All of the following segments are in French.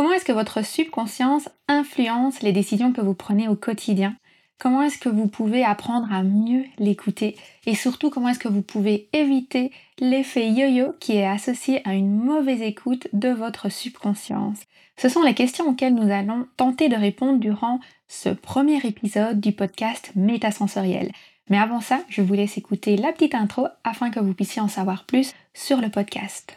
Comment est-ce que votre subconscience influence les décisions que vous prenez au quotidien? Comment est-ce que vous pouvez apprendre à mieux l'écouter? Et surtout, comment est-ce que vous pouvez éviter l'effet yo-yo qui est associé à une mauvaise écoute de votre subconscience? Ce sont les questions auxquelles nous allons tenter de répondre durant ce premier épisode du podcast Métasensoriel. Mais avant ça, je vous laisse écouter la petite intro afin que vous puissiez en savoir plus sur le podcast.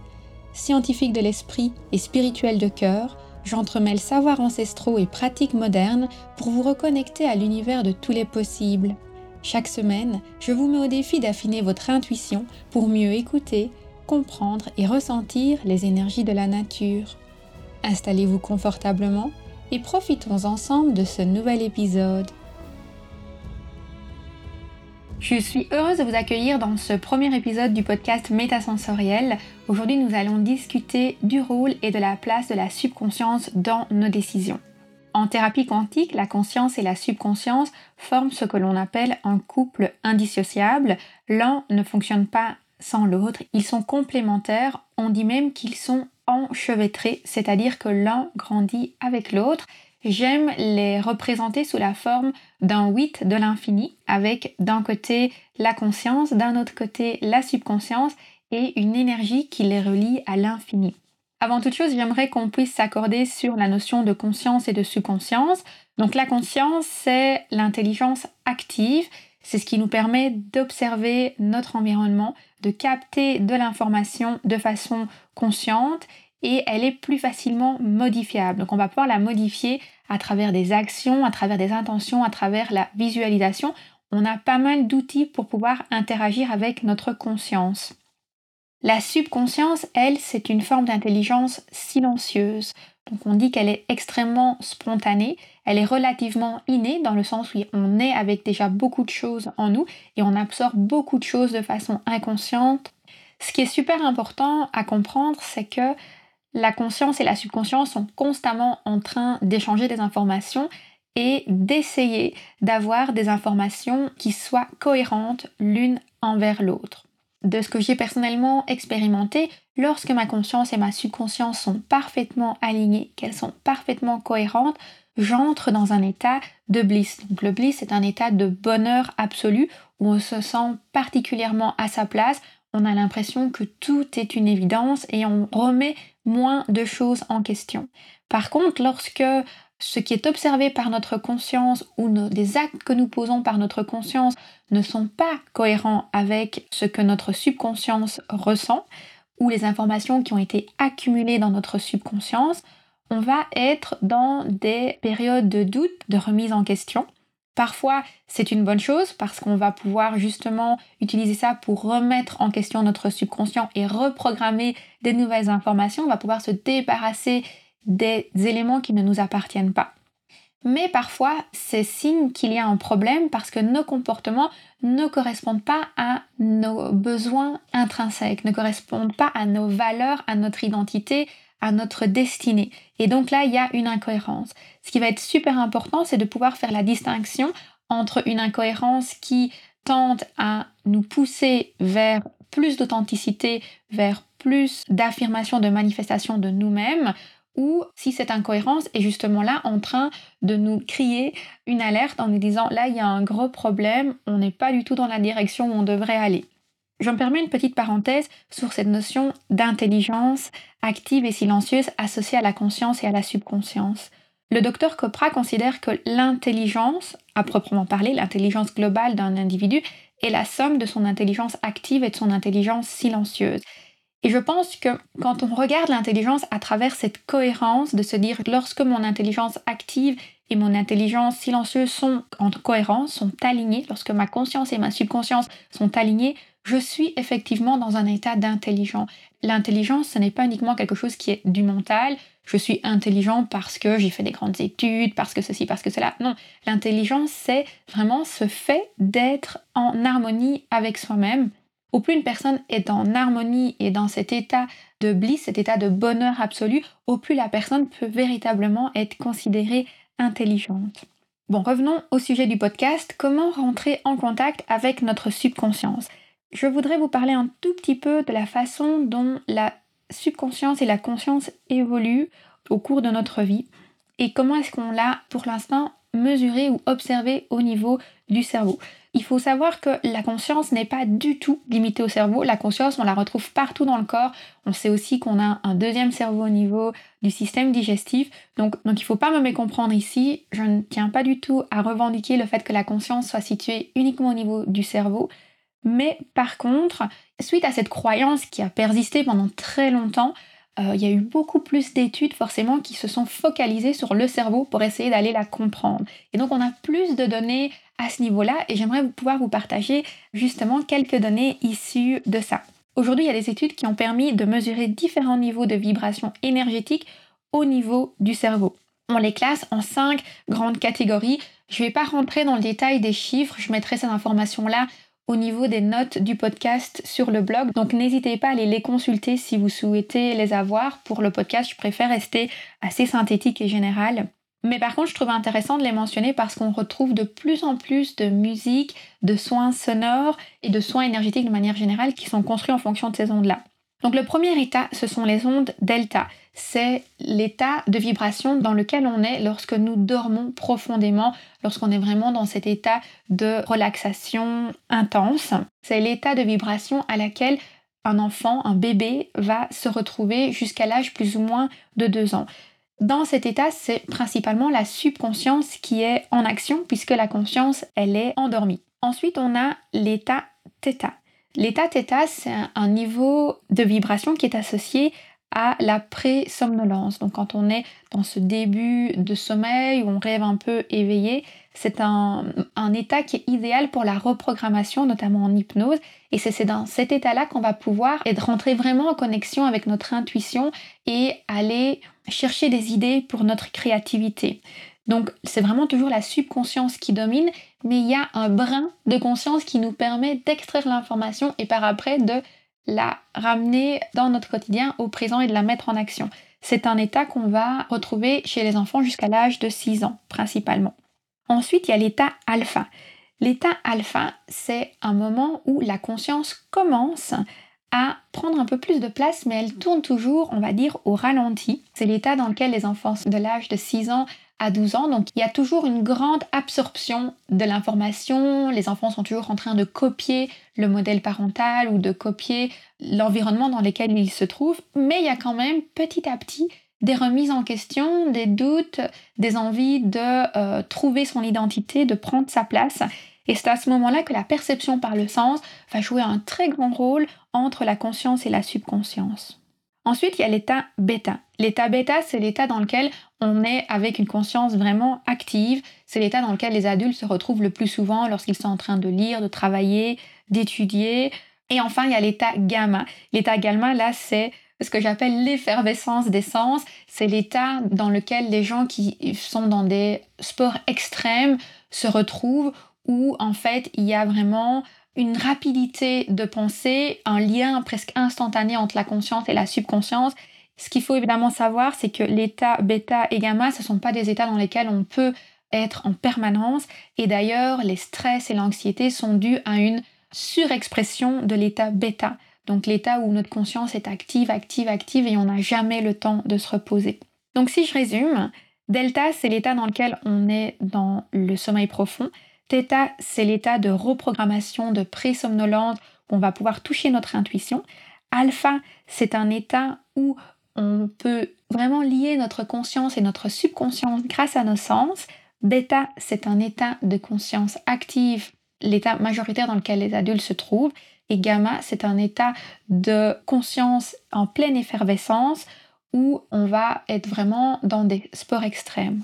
scientifique de l'esprit et spirituel de cœur, j'entremêle savoirs ancestraux et pratiques modernes pour vous reconnecter à l'univers de tous les possibles. Chaque semaine, je vous mets au défi d'affiner votre intuition pour mieux écouter, comprendre et ressentir les énergies de la nature. Installez-vous confortablement et profitons ensemble de ce nouvel épisode. Je suis heureuse de vous accueillir dans ce premier épisode du podcast Métasensoriel. Aujourd'hui, nous allons discuter du rôle et de la place de la subconscience dans nos décisions. En thérapie quantique, la conscience et la subconscience forment ce que l'on appelle un couple indissociable. L'un ne fonctionne pas sans l'autre, ils sont complémentaires, on dit même qu'ils sont enchevêtrés, c'est-à-dire que l'un grandit avec l'autre J'aime les représenter sous la forme d'un 8 de l'infini, avec d'un côté la conscience, d'un autre côté la subconscience et une énergie qui les relie à l'infini. Avant toute chose, j'aimerais qu'on puisse s'accorder sur la notion de conscience et de subconscience. Donc la conscience, c'est l'intelligence active, c'est ce qui nous permet d'observer notre environnement, de capter de l'information de façon consciente et elle est plus facilement modifiable. Donc on va pouvoir la modifier à travers des actions, à travers des intentions, à travers la visualisation. On a pas mal d'outils pour pouvoir interagir avec notre conscience. La subconscience, elle, c'est une forme d'intelligence silencieuse. Donc on dit qu'elle est extrêmement spontanée, elle est relativement innée dans le sens où on est avec déjà beaucoup de choses en nous et on absorbe beaucoup de choses de façon inconsciente. Ce qui est super important à comprendre, c'est que la conscience et la subconscience sont constamment en train d'échanger des informations et d'essayer d'avoir des informations qui soient cohérentes l'une envers l'autre. De ce que j'ai personnellement expérimenté, lorsque ma conscience et ma subconscience sont parfaitement alignées, qu'elles sont parfaitement cohérentes, j'entre dans un état de bliss. Donc le bliss est un état de bonheur absolu où on se sent particulièrement à sa place, on a l'impression que tout est une évidence et on remet moins de choses en question. Par contre, lorsque ce qui est observé par notre conscience ou des actes que nous posons par notre conscience ne sont pas cohérents avec ce que notre subconscience ressent ou les informations qui ont été accumulées dans notre subconscience, on va être dans des périodes de doute, de remise en question. Parfois, c'est une bonne chose parce qu'on va pouvoir justement utiliser ça pour remettre en question notre subconscient et reprogrammer des nouvelles informations. On va pouvoir se débarrasser des éléments qui ne nous appartiennent pas. Mais parfois, c'est signe qu'il y a un problème parce que nos comportements ne correspondent pas à nos besoins intrinsèques, ne correspondent pas à nos valeurs, à notre identité, à notre destinée. Et donc là, il y a une incohérence. Ce qui va être super important, c'est de pouvoir faire la distinction entre une incohérence qui tente à nous pousser vers plus d'authenticité, vers plus d'affirmation, de manifestation de nous-mêmes, ou si cette incohérence est justement là en train de nous crier une alerte en nous disant là il y a un gros problème, on n'est pas du tout dans la direction où on devrait aller. Je me permets une petite parenthèse sur cette notion d'intelligence active et silencieuse associée à la conscience et à la subconscience. Le docteur Copra considère que l'intelligence, à proprement parler, l'intelligence globale d'un individu, est la somme de son intelligence active et de son intelligence silencieuse. Et je pense que quand on regarde l'intelligence à travers cette cohérence de se dire lorsque mon intelligence active et mon intelligence silencieuse sont en cohérence, sont alignées, lorsque ma conscience et ma subconscience sont alignées, je suis effectivement dans un état d'intelligence. L'intelligence, ce n'est pas uniquement quelque chose qui est du mental, je suis intelligent parce que j'ai fait des grandes études, parce que ceci, parce que cela. Non, l'intelligence, c'est vraiment ce fait d'être en harmonie avec soi-même. Au plus une personne est en harmonie et dans cet état de bliss, cet état de bonheur absolu, au plus la personne peut véritablement être considérée intelligente. Bon, revenons au sujet du podcast, comment rentrer en contact avec notre subconscience? Je voudrais vous parler un tout petit peu de la façon dont la subconscience et la conscience évoluent au cours de notre vie et comment est-ce qu'on l'a pour l'instant mesuré ou observé au niveau du cerveau. Il faut savoir que la conscience n'est pas du tout limitée au cerveau. La conscience, on la retrouve partout dans le corps. On sait aussi qu'on a un deuxième cerveau au niveau du système digestif. Donc, donc il ne faut pas me mécomprendre ici. Je ne tiens pas du tout à revendiquer le fait que la conscience soit située uniquement au niveau du cerveau. Mais par contre, suite à cette croyance qui a persisté pendant très longtemps, euh, il y a eu beaucoup plus d'études forcément qui se sont focalisées sur le cerveau pour essayer d'aller la comprendre. Et donc on a plus de données à ce niveau-là et j'aimerais pouvoir vous partager justement quelques données issues de ça. Aujourd'hui, il y a des études qui ont permis de mesurer différents niveaux de vibration énergétique au niveau du cerveau. On les classe en cinq grandes catégories. Je ne vais pas rentrer dans le détail des chiffres, je mettrai cette information-là au niveau des notes du podcast sur le blog. Donc n'hésitez pas à aller les consulter si vous souhaitez les avoir. Pour le podcast, je préfère rester assez synthétique et général. Mais par contre, je trouve intéressant de les mentionner parce qu'on retrouve de plus en plus de musique, de soins sonores et de soins énergétiques de manière générale qui sont construits en fonction de ces ondes-là. Donc le premier état, ce sont les ondes delta. C'est l'état de vibration dans lequel on est lorsque nous dormons profondément, lorsqu'on est vraiment dans cet état de relaxation intense. C'est l'état de vibration à laquelle un enfant, un bébé, va se retrouver jusqu'à l'âge plus ou moins de 2 ans. Dans cet état, c'est principalement la subconscience qui est en action puisque la conscience, elle est endormie. Ensuite, on a l'état θ. L'état θ, c'est un niveau de vibration qui est associé à la pré-somnolence. Donc quand on est dans ce début de sommeil où on rêve un peu éveillé, c'est un, état qui est idéal pour la reprogrammation, notamment en hypnose. Et c'est dans cet état-là qu'on va pouvoir être rentrer vraiment en connexion avec notre intuition et aller chercher des idées pour notre créativité. Donc c'est vraiment toujours la subconscience qui domine, mais il y a un brin de conscience qui nous permet d'extraire l'information et par après de la ramener dans notre quotidien au présent et de la mettre en action. C'est un état qu'on va retrouver chez les enfants jusqu'à l'âge de 6 ans principalement. Ensuite, il y a l'état alpha. L'état alpha, c'est un moment où la conscience commence à prendre un peu plus de place, mais elle tourne toujours, on va dire, au ralenti. C'est l'état dans lequel les enfants de l'âge de 6 ans à 12 ans. Donc il y a toujours une grande absorption de l'information. Les enfants sont toujours en train de copier le modèle parental ou de copier l'environnement dans lequel ils se trouvent. Mais il y a quand même petit à petit des remises en question, des doutes, des envies de euh, trouver son identité, de prendre sa place. Et c'est à ce moment-là que la perception par le sens va jouer un très grand rôle entre la conscience et la subconscience. Ensuite, il y a l'état bêta. L'état bêta, c'est l'état dans lequel on est avec une conscience vraiment active. C'est l'état dans lequel les adultes se retrouvent le plus souvent lorsqu'ils sont en train de lire, de travailler, d'étudier. Et enfin, il y a l'état gamma. L'état gamma, là, c'est ce que j'appelle l'effervescence des sens. C'est l'état dans lequel les gens qui sont dans des sports extrêmes se retrouvent où en fait il y a vraiment une rapidité de pensée, un lien presque instantané entre la conscience et la subconscience. Ce qu'il faut évidemment savoir, c'est que l'état bêta et gamma, ce ne sont pas des états dans lesquels on peut être en permanence. Et d'ailleurs, les stress et l'anxiété sont dus à une surexpression de l'état bêta. Donc l'état où notre conscience est active, active, active et on n'a jamais le temps de se reposer. Donc si je résume, delta, c'est l'état dans lequel on est dans le sommeil profond. Theta, c'est l'état de reprogrammation, de pré-somnolence, où on va pouvoir toucher notre intuition. Alpha, c'est un état où on peut vraiment lier notre conscience et notre subconscience grâce à nos sens. Beta, c'est un état de conscience active, l'état majoritaire dans lequel les adultes se trouvent. Et gamma, c'est un état de conscience en pleine effervescence où on va être vraiment dans des sports extrêmes.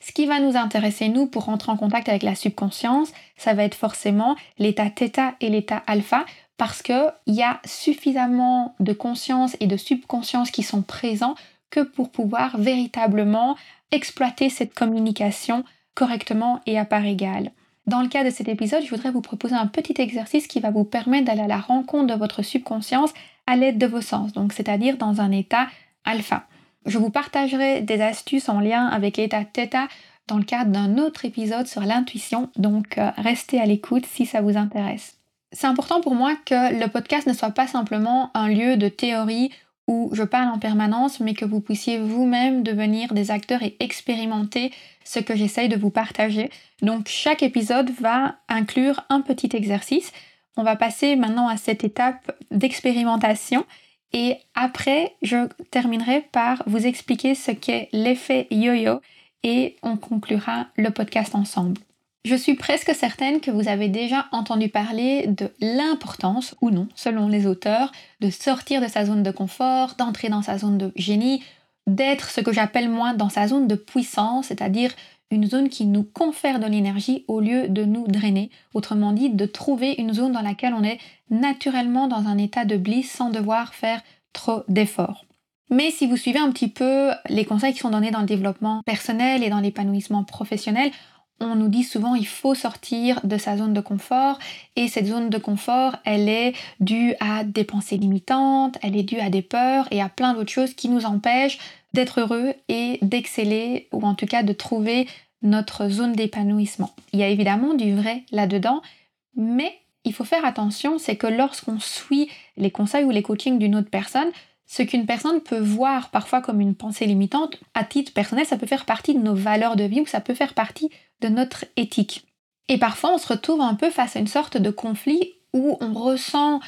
Ce qui va nous intéresser, nous, pour rentrer en contact avec la subconscience, ça va être forcément l'état θ et l'état alpha, parce qu'il y a suffisamment de conscience et de subconscience qui sont présents que pour pouvoir véritablement exploiter cette communication correctement et à part égale. Dans le cas de cet épisode, je voudrais vous proposer un petit exercice qui va vous permettre d'aller à la rencontre de votre subconscience à l'aide de vos sens, donc c'est-à-dire dans un état alpha. Je vous partagerai des astuces en lien avec l'état θ dans le cadre d'un autre épisode sur l'intuition, donc euh, restez à l'écoute si ça vous intéresse. C'est important pour moi que le podcast ne soit pas simplement un lieu de théorie où je parle en permanence, mais que vous puissiez vous-même devenir des acteurs et expérimenter ce que j'essaye de vous partager. Donc chaque épisode va inclure un petit exercice. On va passer maintenant à cette étape d'expérimentation et après, je terminerai par vous expliquer ce qu'est l'effet yo-yo et on conclura le podcast ensemble. Je suis presque certaine que vous avez déjà entendu parler de l'importance, ou non, selon les auteurs, de sortir de sa zone de confort, d'entrer dans sa zone de génie, d'être ce que j'appelle moi dans sa zone de puissance, c'est-à-dire une zone qui nous confère de l'énergie au lieu de nous drainer. Autrement dit, de trouver une zone dans laquelle on est naturellement dans un état de bliss sans devoir faire trop d'efforts. Mais si vous suivez un petit peu les conseils qui sont donnés dans le développement personnel et dans l'épanouissement professionnel, on nous dit souvent il faut sortir de sa zone de confort et cette zone de confort elle est due à des pensées limitantes, elle est due à des peurs et à plein d'autres choses qui nous empêchent d'être heureux et d'exceller ou en tout cas de trouver notre zone d'épanouissement. Il y a évidemment du vrai là-dedans, mais il faut faire attention, c'est que lorsqu'on suit les conseils ou les coachings d'une autre personne, ce qu'une personne peut voir parfois comme une pensée limitante, à titre personnel, ça peut faire partie de nos valeurs de vie ou ça peut faire partie de notre éthique. Et parfois, on se retrouve un peu face à une sorte de conflit où on ressent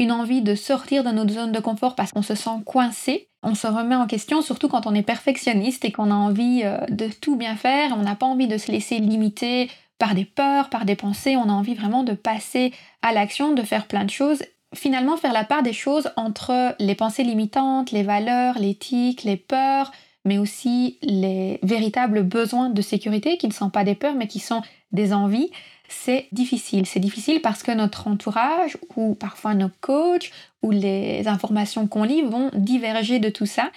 une envie de sortir de notre zone de confort parce qu'on se sent coincé. On se remet en question, surtout quand on est perfectionniste et qu'on a envie euh, de tout bien faire. On n'a pas envie de se laisser limiter par des peurs, par des pensées. On a envie vraiment de passer à l'action, de faire plein de choses finalement faire la part des choses entre les pensées limitantes, les valeurs, l'éthique, les peurs, mais aussi les véritables besoins de sécurité qui ne sont pas des peurs mais qui sont des envies, c'est difficile. C'est difficile parce que notre entourage ou parfois nos coachs ou les informations qu'on lit vont diverger de tout ça.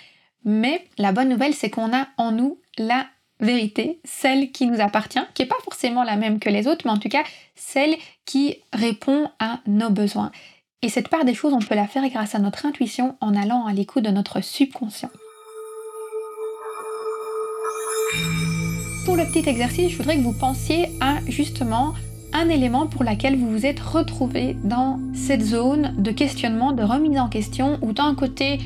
Mais la bonne nouvelle, c'est qu'on a en nous la vérité, celle qui nous appartient, qui n'est pas forcément la même que les autres, mais en tout cas celle qui répond à nos besoins. Et cette part des choses, on peut la faire grâce à notre intuition en allant à l'écoute de notre subconscient. Pour le petit exercice, je voudrais que vous pensiez à justement un élément pour lequel vous vous êtes retrouvé dans cette zone de questionnement, de remise en question, où d'un côté,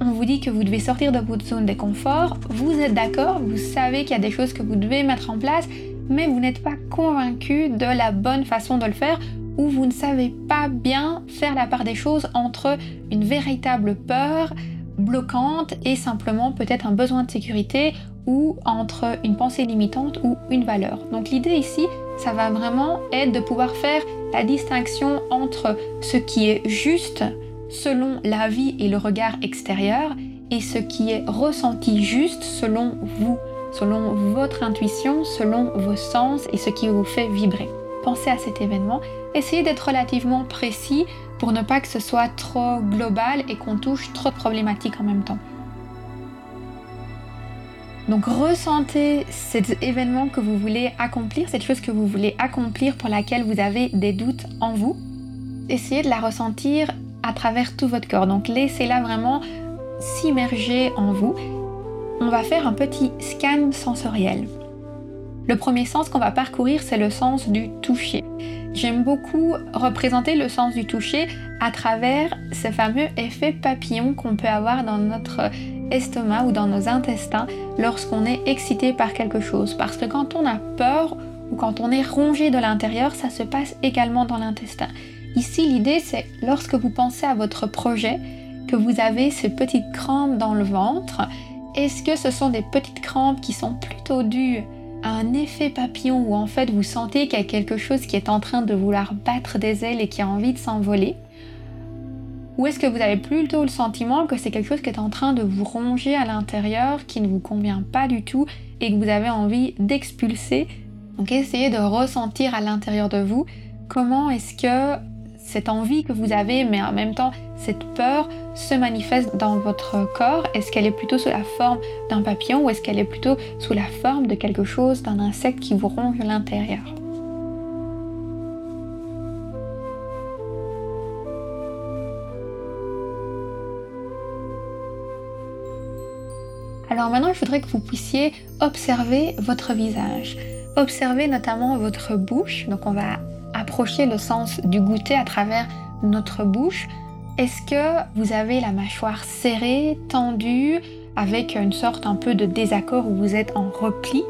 on vous dit que vous devez sortir de votre zone de confort, vous êtes d'accord, vous savez qu'il y a des choses que vous devez mettre en place, mais vous n'êtes pas convaincu de la bonne façon de le faire où vous ne savez pas bien faire la part des choses entre une véritable peur bloquante et simplement peut-être un besoin de sécurité ou entre une pensée limitante ou une valeur. Donc l'idée ici, ça va vraiment être de pouvoir faire la distinction entre ce qui est juste selon la vie et le regard extérieur et ce qui est ressenti juste selon vous, selon votre intuition, selon vos sens et ce qui vous fait vibrer. Pensez à cet événement essayez d'être relativement précis pour ne pas que ce soit trop global et qu'on touche trop de problématiques en même temps. Donc ressentez cet événement que vous voulez accomplir, cette chose que vous voulez accomplir pour laquelle vous avez des doutes en vous. Essayez de la ressentir à travers tout votre corps. Donc laissez-la vraiment s'immerger en vous. On va faire un petit scan sensoriel. Le premier sens qu'on va parcourir, c'est le sens du toucher. J'aime beaucoup représenter le sens du toucher à travers ce fameux effet papillon qu'on peut avoir dans notre estomac ou dans nos intestins lorsqu'on est excité par quelque chose. Parce que quand on a peur ou quand on est rongé de l'intérieur, ça se passe également dans l'intestin. Ici, l'idée, c'est lorsque vous pensez à votre projet, que vous avez ces petites crampes dans le ventre, est-ce que ce sont des petites crampes qui sont plutôt dues un effet papillon où en fait vous sentez qu'il y a quelque chose qui est en train de vouloir battre des ailes et qui a envie de s'envoler Ou est-ce que vous avez plutôt le sentiment que c'est quelque chose qui est en train de vous ronger à l'intérieur, qui ne vous convient pas du tout et que vous avez envie d'expulser? Donc essayez de ressentir à l'intérieur de vous comment est-ce que cette envie que vous avez, mais en même temps cette peur se manifeste dans votre corps Est-ce qu'elle est plutôt sous la forme d'un papillon ou est-ce qu'elle est plutôt sous la forme de quelque chose, d'un insecte qui vous ronge l'intérieur? Alors maintenant, je voudrais que vous puissiez observer votre visage. Observez notamment votre bouche. Donc on va approcher le sens du goûter à travers notre bouche. Est-ce que vous avez la mâchoire serrée, tendue, avec une sorte un peu de désaccord où vous êtes en repli?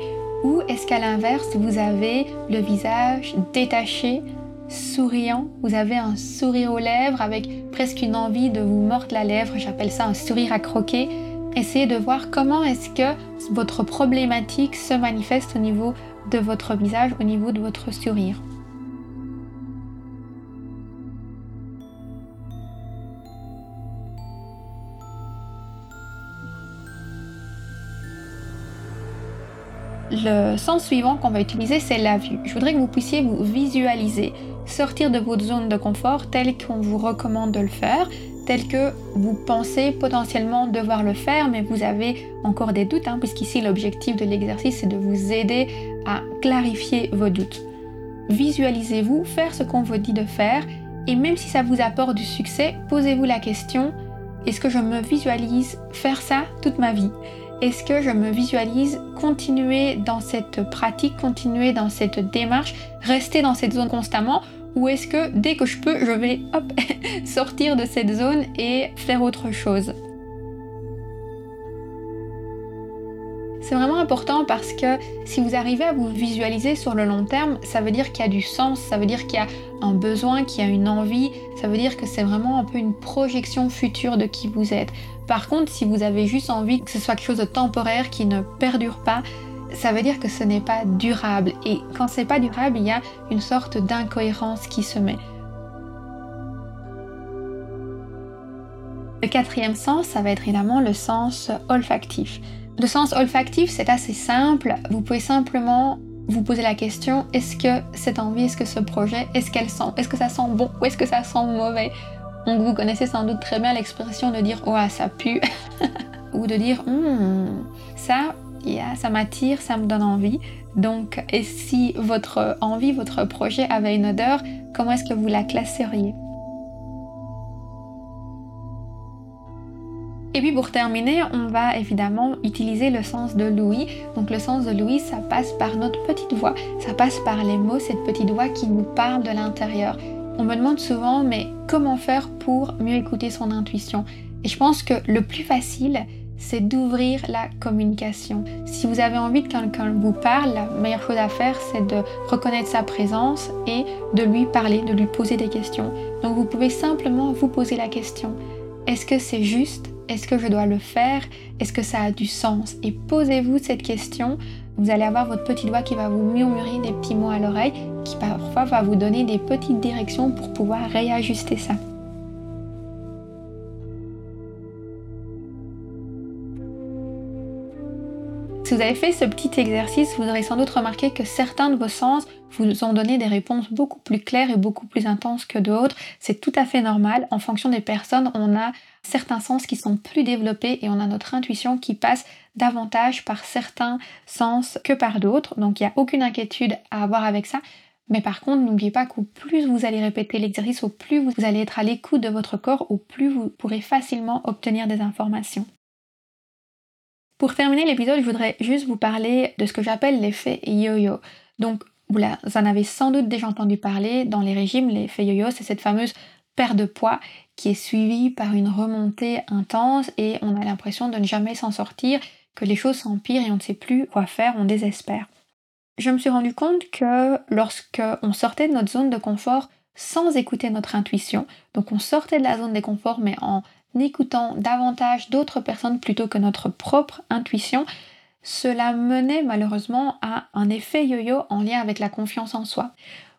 Ou est-ce qu'à l'inverse, vous avez le visage détaché, souriant? Vous avez un sourire aux lèvres avec presque une envie de vous mordre la lèvre, j'appelle ça un sourire à croquer. Essayez de voir comment est-ce que votre problématique se manifeste au niveau de votre visage, au niveau de votre sourire. Le sens suivant qu'on va utiliser, c'est la vue. Je voudrais que vous puissiez vous visualiser, sortir de votre zone de confort telle qu'on vous recommande de le faire, telle que vous pensez potentiellement devoir le faire, mais vous avez encore des doutes, hein, puisqu'ici l'objectif de l'exercice, c'est de vous aider à clarifier vos doutes. Visualisez-vous faire ce qu'on vous dit de faire, et même si ça vous apporte du succès, posez-vous la question, est-ce que je me visualise faire ça toute ma vie? Est-ce que je me visualise continuer dans cette pratique, continuer dans cette démarche, rester dans cette zone constamment ou est-ce que dès que je peux, je vais sortir de cette zone et faire autre chose? C'est vraiment important parce que si vous arrivez à vous visualiser sur le long terme, ça veut dire qu'il y a du sens, ça veut dire qu'il y a un besoin, qu'il y a une envie, ça veut dire que c'est vraiment un peu une projection future de qui vous êtes. Par contre, si vous avez juste envie que ce soit quelque chose de temporaire qui ne perdure pas, ça veut dire que ce n'est pas durable. Et quand c'est pas durable, il y a une sorte d'incohérence qui se met. Le quatrième sens, ça va être évidemment le sens olfactif. Le sens olfactif, c'est assez simple. Vous pouvez simplement vous poser la question est-ce que cette envie, est-ce que ce projet, est-ce qu'elle sent Est-ce que ça sent bon ou est-ce que ça sent mauvais? Donc vous connaissez sans doute très bien l'expression de dire oh ça pue ou de dire hmm, ça ça m'attire, ça me donne envie. Donc et si votre envie, votre projet avait une odeur, comment est-ce que vous la classeriez? Et puis pour terminer, on va évidemment utiliser le sens de l'ouïe. Donc le sens de l'ouïe, ça passe par notre petite voix, ça passe par les mots, cette petite voix qui nous parle de l'intérieur. On me demande souvent, mais comment faire pour mieux écouter son intuition? Et je pense que le plus facile, c'est d'ouvrir la communication. Si vous avez envie que quelqu'un vous parle, la meilleure chose à faire, c'est de reconnaître sa présence et de lui parler, de lui poser des questions. Donc vous pouvez simplement vous poser la question. Est-ce que c'est juste? Est-ce que je dois le faire? Est-ce que ça a du sens? Et posez-vous cette question vous allez avoir votre petit doigt qui va vous murmurer des petits mots à l'oreille, qui parfois va vous donner des petites directions pour pouvoir réajuster ça. Si vous avez fait ce petit exercice, vous aurez sans doute remarqué que certains de vos sens vous ont donné des réponses beaucoup plus claires et beaucoup plus intenses que d'autres. C'est tout à fait normal. En fonction des personnes, on a certains sens qui sont plus développés et on a notre intuition qui passe davantage par certains sens que par d'autres. Donc il n'y a aucune inquiétude à avoir avec ça. Mais par contre, n'oubliez pas qu'au plus vous allez répéter l'exercice, au plus vous allez être à l'écoute de votre corps, au plus vous pourrez facilement obtenir des informations. Pour terminer l'épisode, je voudrais juste vous parler de ce que j'appelle l'effet yo-yo. Donc, vous en avez sans doute déjà entendu parler dans les régimes, l'effet yo-yo, c'est cette fameuse perte de poids qui est suivie par une remontée intense et on a l'impression de ne jamais s'en sortir, que les choses s'empirent et on ne sait plus quoi faire, on désespère. Je me suis rendu compte que lorsque on sortait de notre zone de confort sans écouter notre intuition, donc on sortait de la zone de confort mais en écoutant davantage d'autres personnes plutôt que notre propre intuition, cela menait malheureusement à un effet yo-yo en lien avec la confiance en soi.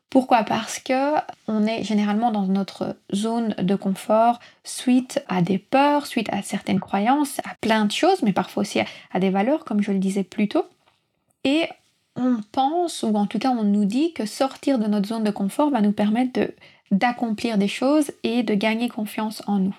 Pourquoi? Parce que on est généralement dans notre zone de confort suite à des peurs, suite à certaines croyances, à plein de choses, mais parfois aussi à, des valeurs, comme je le disais plus tôt. Et on pense, ou en tout cas on nous dit que sortir de notre zone de confort va nous permettre d'accomplir des choses et de gagner confiance en nous.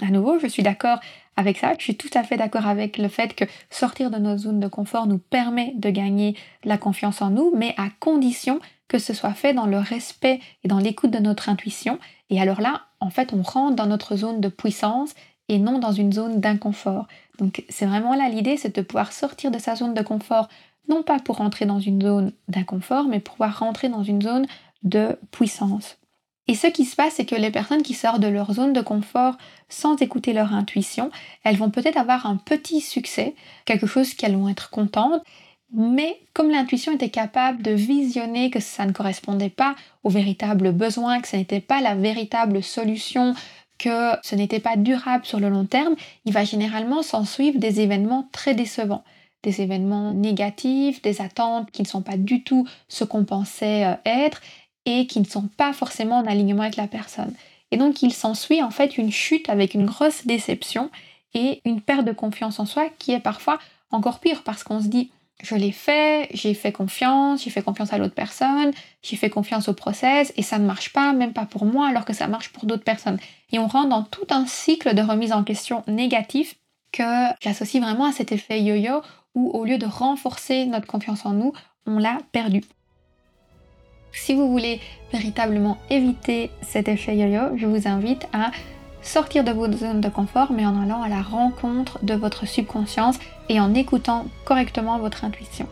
À nouveau, je suis d'accord avec ça, je suis tout à fait d'accord avec le fait que sortir de notre zone de confort nous permet de gagner la confiance en nous, mais à condition que ce soit fait dans le respect et dans l'écoute de notre intuition. Et alors là, en fait, on rentre dans notre zone de puissance et non dans une zone d'inconfort. Donc c'est vraiment là l'idée, c'est de pouvoir sortir de sa zone de confort, non pas pour rentrer dans une zone d'inconfort, mais pour pouvoir rentrer dans une zone de puissance. Et ce qui se passe, c'est que les personnes qui sortent de leur zone de confort sans écouter leur intuition, elles vont peut-être avoir un petit succès, quelque chose qu'elles vont être contentes, mais comme l'intuition était capable de visionner que ça ne correspondait pas aux véritables besoins, que ce n'était pas la véritable solution, que ce n'était pas durable sur le long terme, il va généralement s'en suivre des événements très décevants des événements négatifs, des attentes qui ne sont pas du tout ce qu'on pensait euh, être et qui ne sont pas forcément en alignement avec la personne. Et donc il s'ensuit en fait une chute avec une grosse déception et une perte de confiance en soi qui est parfois encore pire parce qu'on se dit je l'ai fait, j'ai fait confiance, j'ai fait confiance à l'autre personne, j'ai fait confiance au process et ça ne marche pas, même pas pour moi, alors que ça marche pour d'autres personnes. Et on rentre dans tout un cycle de remise en question négatif que j'associe vraiment à cet effet yo-yo où au lieu de renforcer notre confiance en nous, on l'a perdu. Si vous voulez véritablement éviter cet effet yo-yo, je vous invite à sortir de votre zone de confort, mais en allant à la rencontre de votre subconscience et en écoutant correctement votre intuition.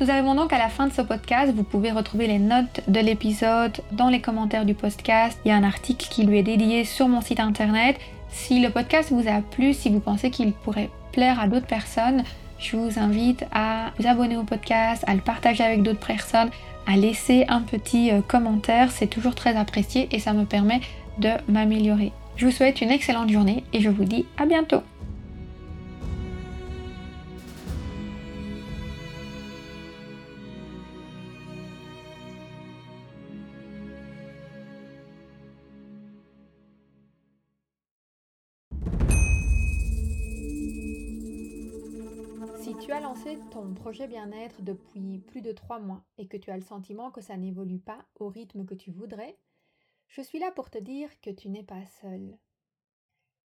Nous arrivons donc à la fin de ce podcast. Vous pouvez retrouver les notes de l'épisode dans les commentaires du podcast. Il y a un article qui lui est dédié sur mon site internet. Si le podcast vous a plu, si vous pensez qu'il pourrait plaire à d'autres personnes, je vous invite à vous abonner au podcast, à le partager avec d'autres personnes, à laisser un petit euh, commentaire. C'est toujours très apprécié et ça me permet de m'améliorer. Je vous souhaite une excellente journée et je vous dis à bientôt. tu as lancé ton projet bien-être depuis plus de trois mois et que tu as le sentiment que ça n'évolue pas au rythme que tu voudrais, je suis là pour te dire que tu n'es pas seul.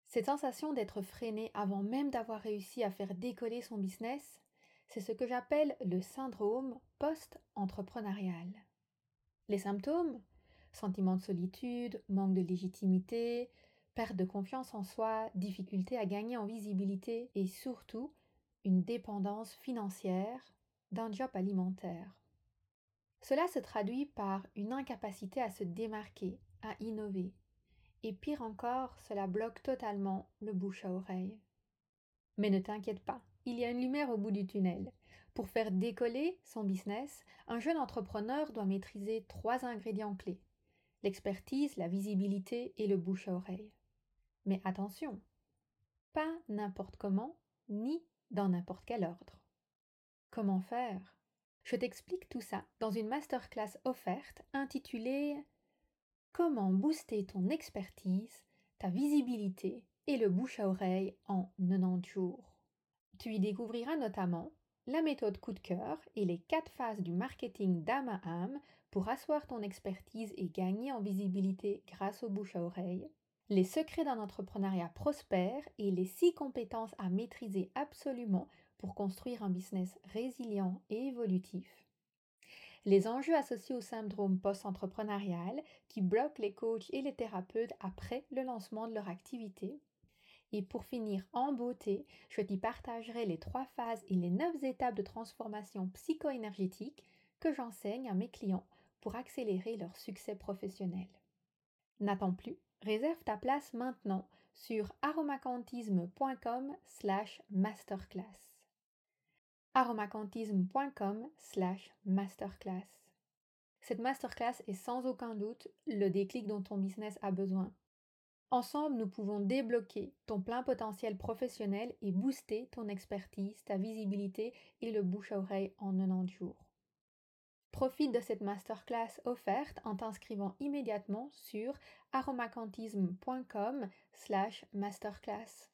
Cette sensation d'être freiné avant même d'avoir réussi à faire décoller son business, c'est ce que j'appelle le syndrome post-entrepreneurial. Les symptômes Sentiment de solitude, manque de légitimité, perte de confiance en soi, difficulté à gagner en visibilité et surtout une dépendance financière d'un job alimentaire. Cela se traduit par une incapacité à se démarquer, à innover. Et pire encore, cela bloque totalement le bouche à oreille. Mais ne t'inquiète pas, il y a une lumière au bout du tunnel. Pour faire décoller son business, un jeune entrepreneur doit maîtriser trois ingrédients clés l'expertise, la visibilité et le bouche à oreille. Mais attention, pas n'importe comment, ni dans n'importe quel ordre. Comment faire? Je t'explique tout ça dans une masterclass offerte intitulée Comment booster ton expertise, ta visibilité et le bouche à oreille en 90 jours. Tu y découvriras notamment la méthode coup de cœur et les quatre phases du marketing d'âme à âme pour asseoir ton expertise et gagner en visibilité grâce au bouche à oreille, les secrets d'un entrepreneuriat prospère et les six compétences à maîtriser absolument pour construire un business résilient et évolutif. Les enjeux associés au syndrome post-entrepreneurial qui bloquent les coachs et les thérapeutes après le lancement de leur activité. Et pour finir en beauté, je t'y partagerai les trois phases et les neuf étapes de transformation psycho-énergétique que j'enseigne à mes clients pour accélérer leur succès professionnel. N'attends plus Réserve ta place maintenant sur aromacantisme.com slash masterclass. aromacantisme.com slash masterclass. Cette masterclass est sans aucun doute le déclic dont ton business a besoin. Ensemble, nous pouvons débloquer ton plein potentiel professionnel et booster ton expertise, ta visibilité et le bouche à oreille en 90 jours. Profite de cette masterclass offerte en t'inscrivant immédiatement sur aromacantisme.com slash masterclass.